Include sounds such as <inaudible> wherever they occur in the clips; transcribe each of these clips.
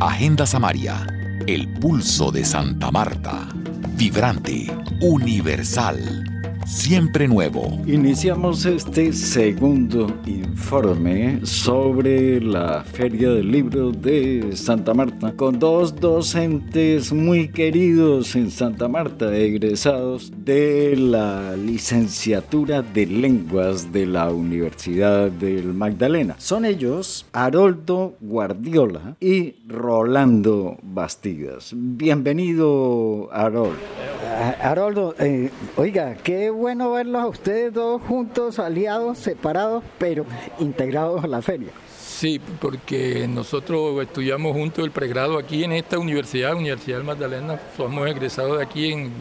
Agenda Samaria, el pulso de Santa Marta, vibrante, universal siempre nuevo. Iniciamos este segundo informe sobre la Feria del Libro de Santa Marta con dos docentes muy queridos en Santa Marta, egresados de la licenciatura de lenguas de la Universidad del Magdalena. Son ellos Haroldo Guardiola y Rolando Bastidas. Bienvenido, Haroldo. Haroldo, eh, oiga, qué bueno verlos a ustedes dos juntos, aliados, separados, pero integrados a la feria. Sí, porque nosotros estudiamos juntos el pregrado aquí en esta universidad, Universidad Magdalena, somos egresados de aquí en,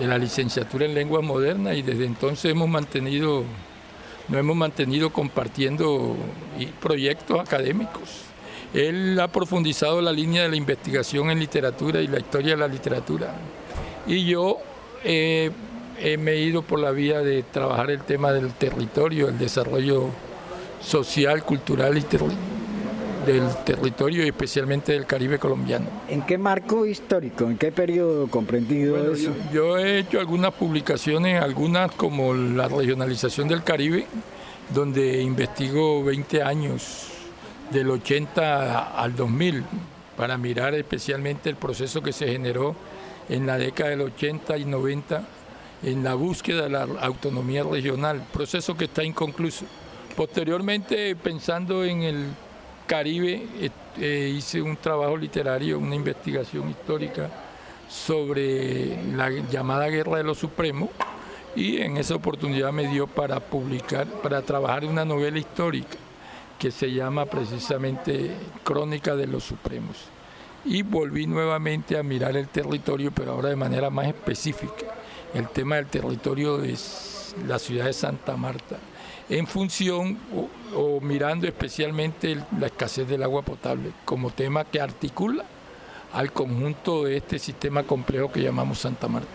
la licenciatura en lenguas modernas y desde entonces hemos mantenido, nos hemos mantenido compartiendo proyectos académicos. Él ha profundizado la línea de la investigación en literatura y la historia de la literatura y yo eh, me he ido por la vía de trabajar el tema del territorio, el desarrollo social, cultural y del territorio y especialmente del Caribe colombiano. ¿En qué marco histórico, en qué periodo comprendido eso? Yo, he hecho algunas publicaciones, algunas como la regionalización del Caribe, donde investigo 20 años, del 80 al 2000, para mirar especialmente el proceso que se generó en la década del 80 y 90 en la búsqueda de la autonomía regional, proceso que está inconcluso. Posteriormente, pensando en el Caribe, eh, eh, hice un trabajo literario, una investigación histórica sobre la llamada Guerra de los Supremos y en esa oportunidad me dio para publicar, para trabajar una novela histórica que se llama precisamente Crónica de los Supremos y volví nuevamente a mirar el territorio, pero ahora de manera más específica, el tema del territorio de la ciudad de Santa Marta, en función o, mirando especialmente la escasez del agua potable como tema que articula al conjunto de este sistema complejo que llamamos Santa Marta.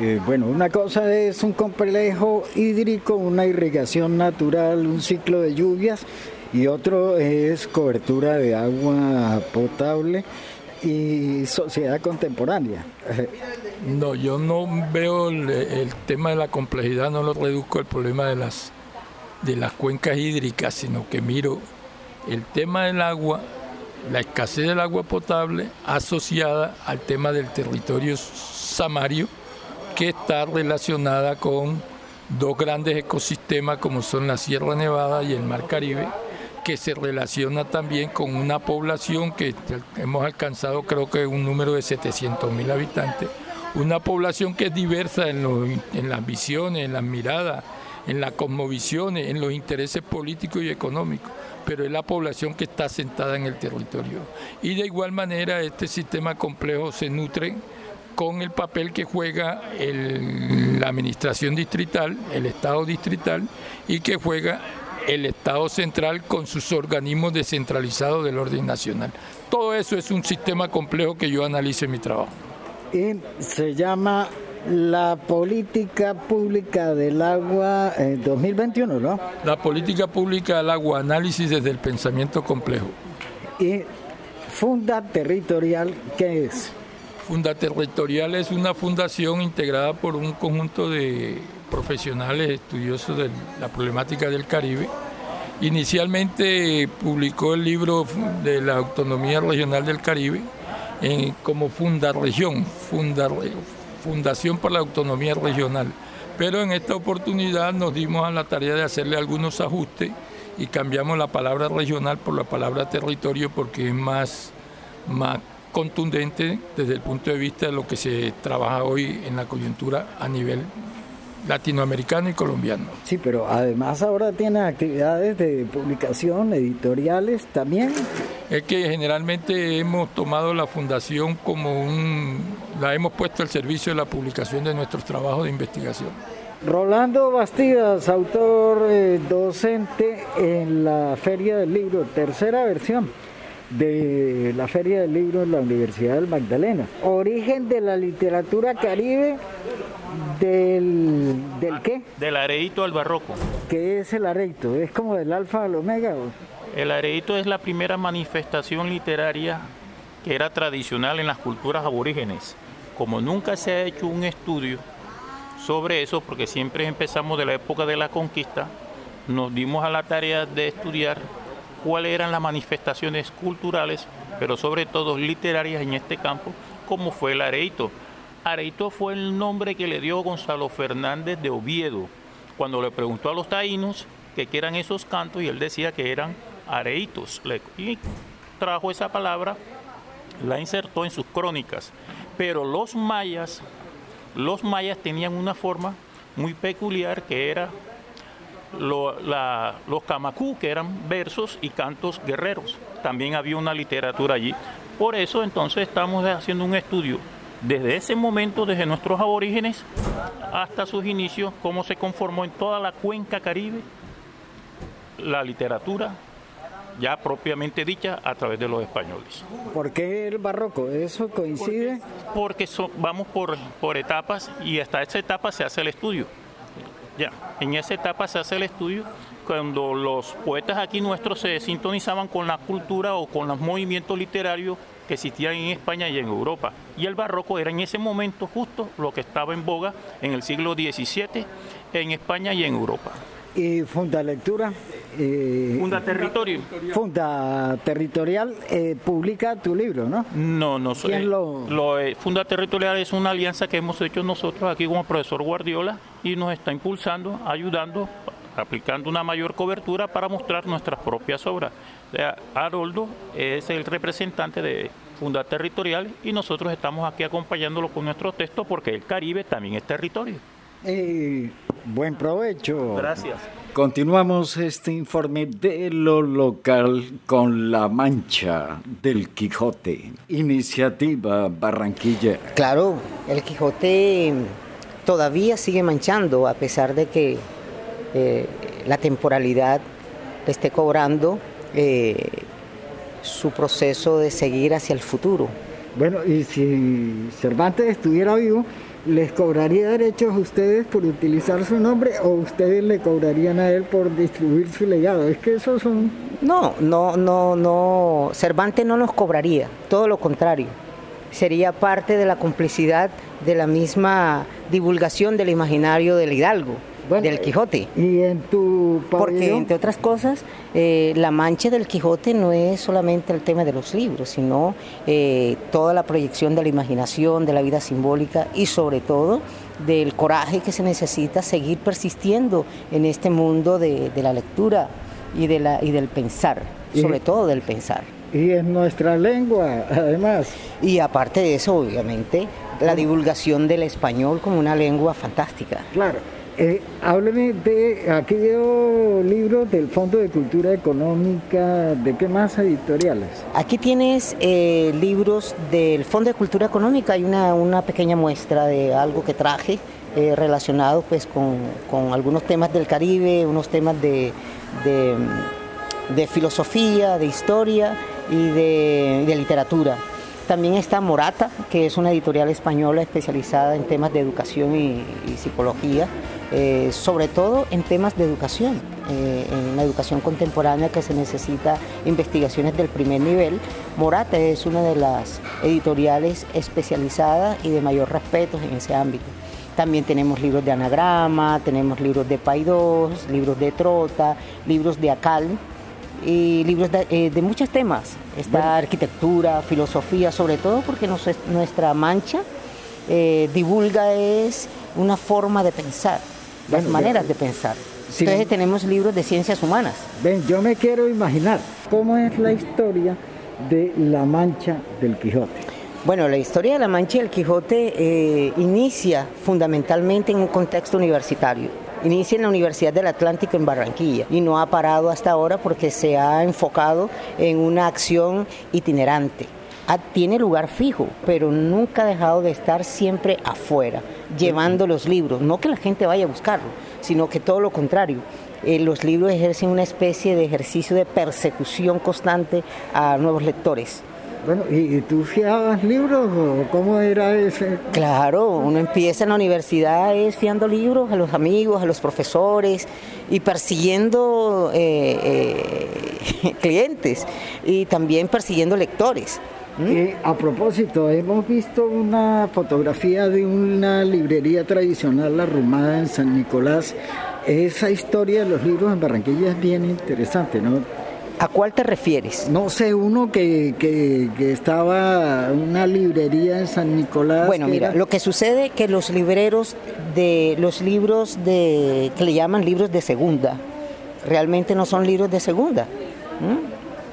Eh, bueno, una cosa es un complejo hídrico, una irrigación natural, un ciclo de lluvias y otro es cobertura de agua potable y sociedad contemporánea. No, yo no veo el, tema de la complejidad, no lo reduzco al problema de las, de las cuencas hídricas, sino que miro el tema del agua, la escasez del agua potable asociada al tema del territorio samario, que está relacionada con dos grandes ecosistemas como son la Sierra Nevada y el Mar Caribe, que se relaciona también con una población que hemos alcanzado creo que un número de 700 mil habitantes, una población que es diversa en, en las visiones, en las miradas, en las cosmovisiones, en los intereses políticos y económicos, pero es la población que está sentada en el territorio. Y de igual manera este sistema complejo se nutre con el papel que juega la administración distrital, el Estado distrital, y que juega el Estado central con sus organismos descentralizados del orden nacional. Todo eso es un sistema complejo que yo analice en mi trabajo. Y se llama la política pública del agua 2021, eh, ¿no? La política pública del agua, análisis desde el pensamiento complejo. ¿Y Funda Territorial qué es? Funda Territorial es una fundación integrada por un conjunto de profesionales estudiosos de la problemática del Caribe. Inicialmente publicó el libro de la autonomía regional del Caribe como Funda Región, Fundación para la Autonomía Regional. Pero en esta oportunidad nos dimos a la tarea de hacerle algunos ajustes y cambiamos la palabra regional por la palabra territorio porque es más, más contundente desde el punto de vista de lo que se trabaja hoy en la coyuntura a nivel latinoamericano y colombiano. Sí, pero además ahora tiene actividades de publicación, editoriales también. Es que generalmente hemos tomado la fundación como un, la hemos puesto al servicio de la publicación de nuestros trabajos de investigación. Rolando Bastidas, autor eh, docente en la Feria del Libro, tercera versión de la Feria del Libro en la Universidad del Magdalena. Origen de la literatura caribe del, ¿del qué? Del areito al barroco. ¿Qué es el areito? ¿Es como del alfa al omega? El areito es la primera manifestación literaria que era tradicional en las culturas aborígenes. Como nunca se ha hecho un estudio sobre eso, porque siempre empezamos de la época de la conquista, nos dimos a la tarea de estudiar cuáles eran las manifestaciones culturales, pero sobre todo literarias en este campo, como fue el areito. Areito fue el nombre que le dio Gonzalo Fernández de Oviedo, cuando le preguntó a los taínos qué eran esos cantos y él decía que eran areitos. Y trajo esa palabra, la insertó en sus crónicas. Pero los mayas, los mayas tenían una forma muy peculiar que era los camacú, que eran versos y cantos guerreros. También había una literatura allí. Por eso entonces estamos haciendo un estudio desde ese momento, desde nuestros aborígenes hasta sus inicios, cómo se conformó en toda la cuenca caribe la literatura ya propiamente dicha a través de los españoles. ¿Por qué el barroco? ¿Eso coincide? Porque, vamos por, por etapas y hasta esa etapa se hace el estudio. Ya, en esa etapa se hace el estudio cuando los poetas aquí nuestros se sintonizaban con la cultura o con los movimientos literarios que existían en España y en Europa. Y el barroco era en ese momento justo lo que estaba en boga en el siglo XVII en España y en Europa. ¿Y Funda Lectura? Eh, Funda Territorio. Funda Territorial eh, publica tu libro, ¿no? No, no soy. ¿Quién lo... Eh, Funda Territorial es una alianza que hemos hecho nosotros aquí como profesor Guardiola y nos está impulsando, ayudando, aplicando una mayor cobertura para mostrar nuestras propias obras. Haroldo es el representante de Funda Territorial y nosotros estamos aquí acompañándolo con nuestro texto porque el Caribe también es territorio. buen provecho. Gracias. Continuamos este informe de lo local con La Mancha del Quijote, iniciativa Barranquilla. Claro, el Quijote todavía sigue manchando a pesar de que eh, la temporalidad le esté cobrando eh, su proceso de seguir hacia el futuro. Bueno, y si Cervantes estuviera vivo, ¿les cobraría derechos a ustedes por utilizar su nombre o ustedes le cobrarían a él por distribuir su legado? Es que esos son... No, no, no, no. Cervantes no nos cobraría, todo lo contrario. Sería parte de la complicidad de la misma divulgación del imaginario del Hidalgo del Quijote. ¿Y en tu Porque, entre otras cosas, eh, la mancha del Quijote no es solamente el tema de los libros, sino eh, toda la proyección de la imaginación, de la vida simbólica y sobre todo del coraje que se necesita seguir persistiendo en este mundo de, la lectura y, de la, y del pensar, sobre todo del pensar. Y en nuestra lengua, <laughs> además. Y aparte de eso, obviamente, la divulgación del español como una lengua fantástica. Claro. Eh, hábleme de, aquí veo libros del Fondo de Cultura Económica, ¿de qué más editoriales? Aquí tienes eh, libros del Fondo de Cultura Económica, hay una, pequeña muestra de algo que traje eh, relacionado pues con, algunos temas del Caribe, unos temas de, de, filosofía, de historia y de literatura. También está Morata, que es una editorial española especializada en temas de educación y, psicología, eh, sobre todo en temas de educación, eh, en la educación contemporánea que se necesita investigaciones del primer nivel. Morata es una de las editoriales especializadas y de mayor respeto en ese ámbito. También tenemos libros de anagrama, tenemos libros de Paidós, libros de Trota, libros de Acal, y libros de, eh, muchos temas. Está arquitectura, filosofía, sobre todo porque nuestra mancha eh, divulga es una forma de pensar, las maneras de pensar. Entonces tenemos libros de ciencias humanas. Ven, yo me quiero imaginar cómo es la historia de la mancha del Quijote. Bueno, la historia de la mancha del Quijote eh, inicia fundamentalmente en un contexto universitario. Inicia en la Universidad del Atlántico en Barranquilla y no ha parado hasta ahora porque se ha enfocado en una acción itinerante. Ah, tiene lugar fijo, pero nunca ha dejado de estar siempre afuera, llevando los libros. No que la gente vaya a buscarlo, sino que todo lo contrario. Eh, los libros ejercen una especie de ejercicio de persecución constante a nuevos lectores Bueno, ¿y tú fiabas libros o cómo era ese? Claro, uno empieza en la universidad es fiando libros a los amigos, a los profesores y persiguiendo eh, eh, <laughs> clientes y también persiguiendo lectores. ¿Mm? a propósito, hemos visto una fotografía de una librería tradicional arrumada en San Nicolás. Esa historia de los libros en Barranquilla es bien interesante, ¿no? ¿A cuál te refieres? No sé, uno que, que, estaba una librería en San Nicolás. Bueno, mira, lo que sucede es que los libreros de los libros de que le llaman libros de segunda, realmente no son libros de segunda.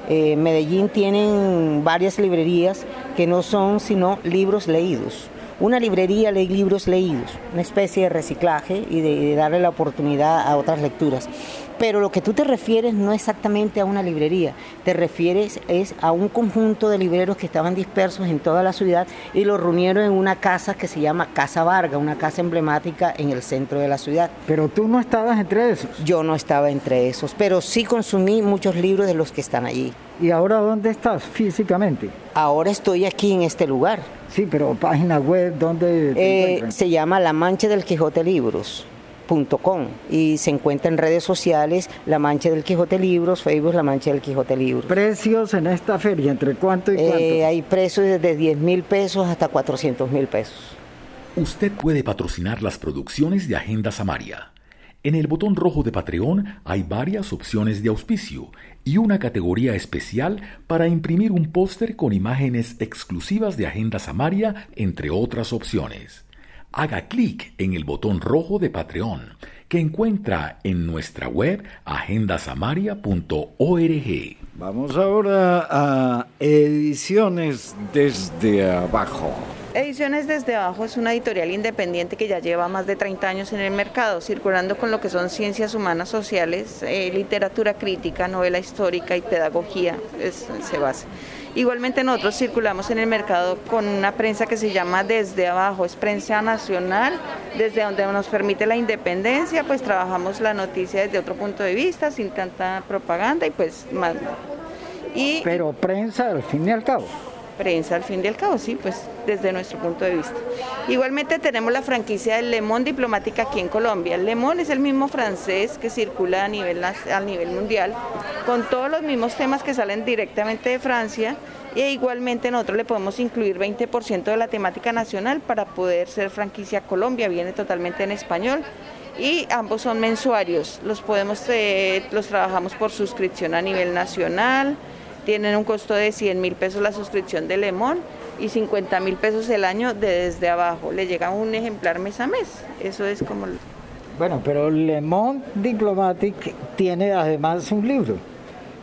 Eh, Medellín tienen varias librerías que no son sino libros leídos. Una librería lee libros leídos, una especie de reciclaje y de darle la oportunidad a otras lecturas. Pero lo que tú te refieres no exactamente a una librería, te refieres es a un conjunto de libreros que estaban dispersos en toda la ciudad y los reunieron en una casa que se llama Casa Varga, una casa emblemática en el centro de la ciudad. Pero tú no estabas entre esos. Yo no estaba entre esos, pero sí consumí muchos libros de los que están allí. ¿Y ahora dónde estás físicamente? Ahora estoy aquí en este lugar. Sí, pero página web, ¿dónde? Eh, se llama La Mancha del Quijote Libros y se encuentra en redes sociales La Mancha del Quijote Libros, Facebook La Mancha del Quijote Libros. ¿Precios en esta feria? ¿Entre cuánto y cuánto? Eh, hay precios desde 10 mil pesos hasta 400 mil pesos. Usted puede patrocinar las producciones de Agenda Samaria. En el botón rojo de Patreon hay varias opciones de auspicio y una categoría especial para imprimir un póster con imágenes exclusivas de Agenda Samaria, entre otras opciones haga clic en el botón rojo de Patreon que encuentra en nuestra web agendasamaria.org. Vamos ahora a Ediciones desde abajo. Ediciones desde abajo es una editorial independiente que ya lleva más de 30 años en el mercado, circulando con lo que son ciencias humanas sociales, eh, literatura crítica, novela histórica y pedagogía, se basa. Igualmente nosotros circulamos en el mercado con una prensa que se llama Desde Abajo, es prensa nacional, desde donde nos permite la independencia, pues trabajamos la noticia desde otro punto de vista, sin tanta propaganda y pues más. Pero prensa al fin y al cabo prensa al fin y al cabo, sí, pues desde nuestro punto de vista. Igualmente tenemos la franquicia del Lemón Diplomática aquí en Colombia. El Lemón es el mismo francés que circula a nivel, a nivel mundial, con todos los mismos temas que salen directamente de Francia. E igualmente nosotros le podemos incluir 20% de la temática nacional para poder ser franquicia Colombia, viene totalmente en español y ambos son mensuarios. Los podemos, eh, los trabajamos por suscripción a nivel nacional, tienen un costo de 100 mil pesos la suscripción de Lemón y 50 mil pesos el año de desde abajo. Le llega un ejemplar mes a mes. Eso es como... Bueno, pero Lemón Diplomatic tiene además un libro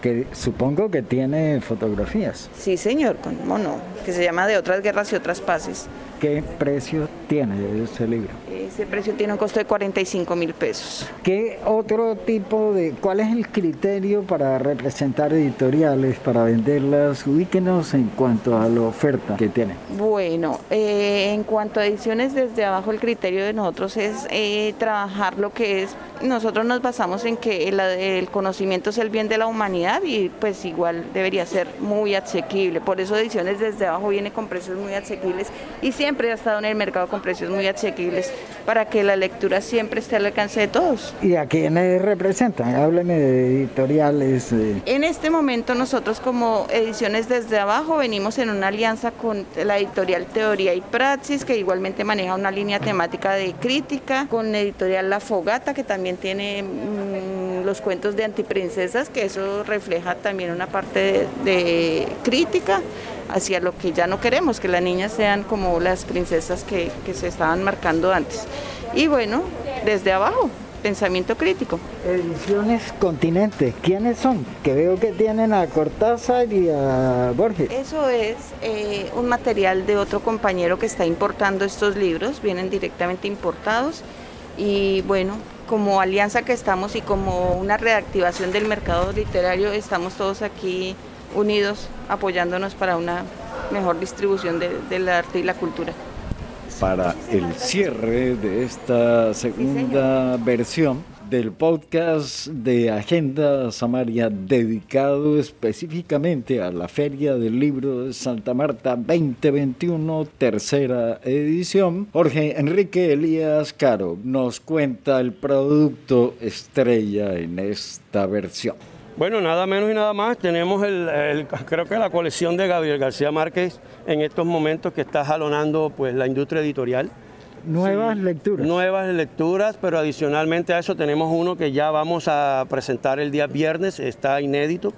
que supongo que tiene fotografías. Sí, señor, con mono, que se llama De otras guerras y otras paces. ¿Qué precio tiene ese libro? Ese precio tiene un costo de 45 mil pesos. ¿Qué otro tipo de, cuál es el criterio para representar editoriales, para venderlas? Ubíquenos en cuanto a la oferta que tiene. Bueno, eh, en cuanto a ediciones, desde abajo el criterio de nosotros es eh, trabajar lo que es, nosotros nos basamos en que el, el conocimiento es el bien de la humanidad y pues igual debería ser muy asequible. Por eso ediciones desde abajo viene con precios muy asequibles y siempre ha estado en el mercado con precios muy asequibles para que la lectura siempre esté al alcance de todos. ¿Y a quiénes representan? Hábleme de editoriales. En este momento nosotros como Ediciones desde abajo venimos en una alianza con la editorial Teoría y Praxis, que igualmente maneja una línea temática de crítica, con editorial La Fogata, que también tiene mm, los cuentos de antiprincesas, que eso refleja también una parte de crítica hacia lo que ya no queremos, que las niñas sean como las princesas que, se estaban marcando antes. Y bueno, desde abajo, pensamiento crítico. Ediciones Continente, ¿quiénes son? Que veo que tienen a Cortázar y a Borges. Eso es eh, un material de otro compañero que está importando estos libros, vienen directamente importados y bueno, como alianza que estamos y como una reactivación del mercado literario, estamos todos aquí unidos apoyándonos para una mejor distribución del arte y la cultura. Para el cierre de esta segunda versión del podcast de Agenda Samaria dedicado específicamente a la Feria del Libro de Santa Marta 2021, tercera edición. Jorge Enrique Elías Caro nos cuenta el producto estrella en esta versión. Bueno, nada menos y nada más, tenemos el, creo que la colección de Gabriel García Márquez en estos momentos que está jalonando pues la industria editorial. Nuevas lecturas. Nuevas lecturas, pero adicionalmente a eso tenemos uno que ya vamos a presentar el día viernes, está inédito,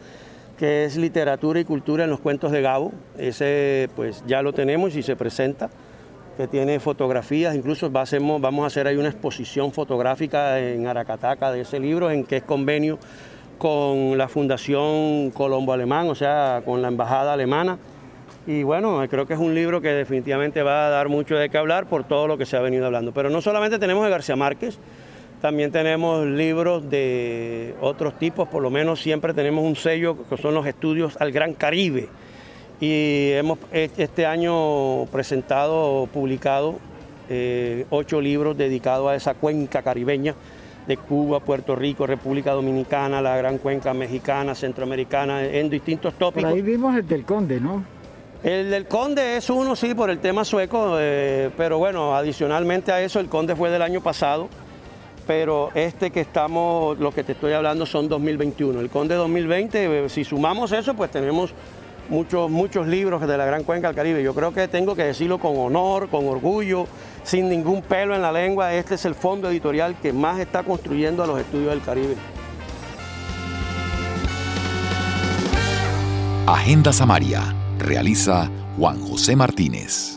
que es literatura y cultura en los cuentos de Gabo. Ese pues ya lo tenemos y se presenta, que tiene fotografías, incluso vamos a hacer ahí una exposición fotográfica en Aracataca de ese libro, en que es convenio con la Fundación Colombo Alemán, o sea, con la Embajada Alemana y bueno, creo que es un libro que definitivamente va a dar mucho de qué hablar por todo lo que se ha venido hablando. Pero no solamente tenemos de García Márquez, también tenemos libros de otros tipos, por lo menos siempre tenemos un sello que son los estudios al Gran Caribe. Y hemos este año presentado, publicado eh, ocho libros dedicados a esa cuenca caribeña de Cuba, Puerto Rico, República Dominicana, la gran cuenca mexicana, centroamericana, en distintos tópicos. ahí vimos el del Conde, ¿no? El del Conde es uno, sí, por el tema sueco, eh, pero bueno, adicionalmente a eso, el Conde fue del año pasado, pero este que estamos, lo que te estoy hablando son 2021. El Conde 2020, eh, si sumamos eso, pues tenemos muchos, muchos libros de la Gran Cuenca del Caribe. Yo creo que tengo que decirlo con honor, con orgullo, sin ningún pelo en la lengua. Este es el fondo editorial que más está construyendo a los estudios del Caribe. Agenda Samaria Realiza Juan José Martínez.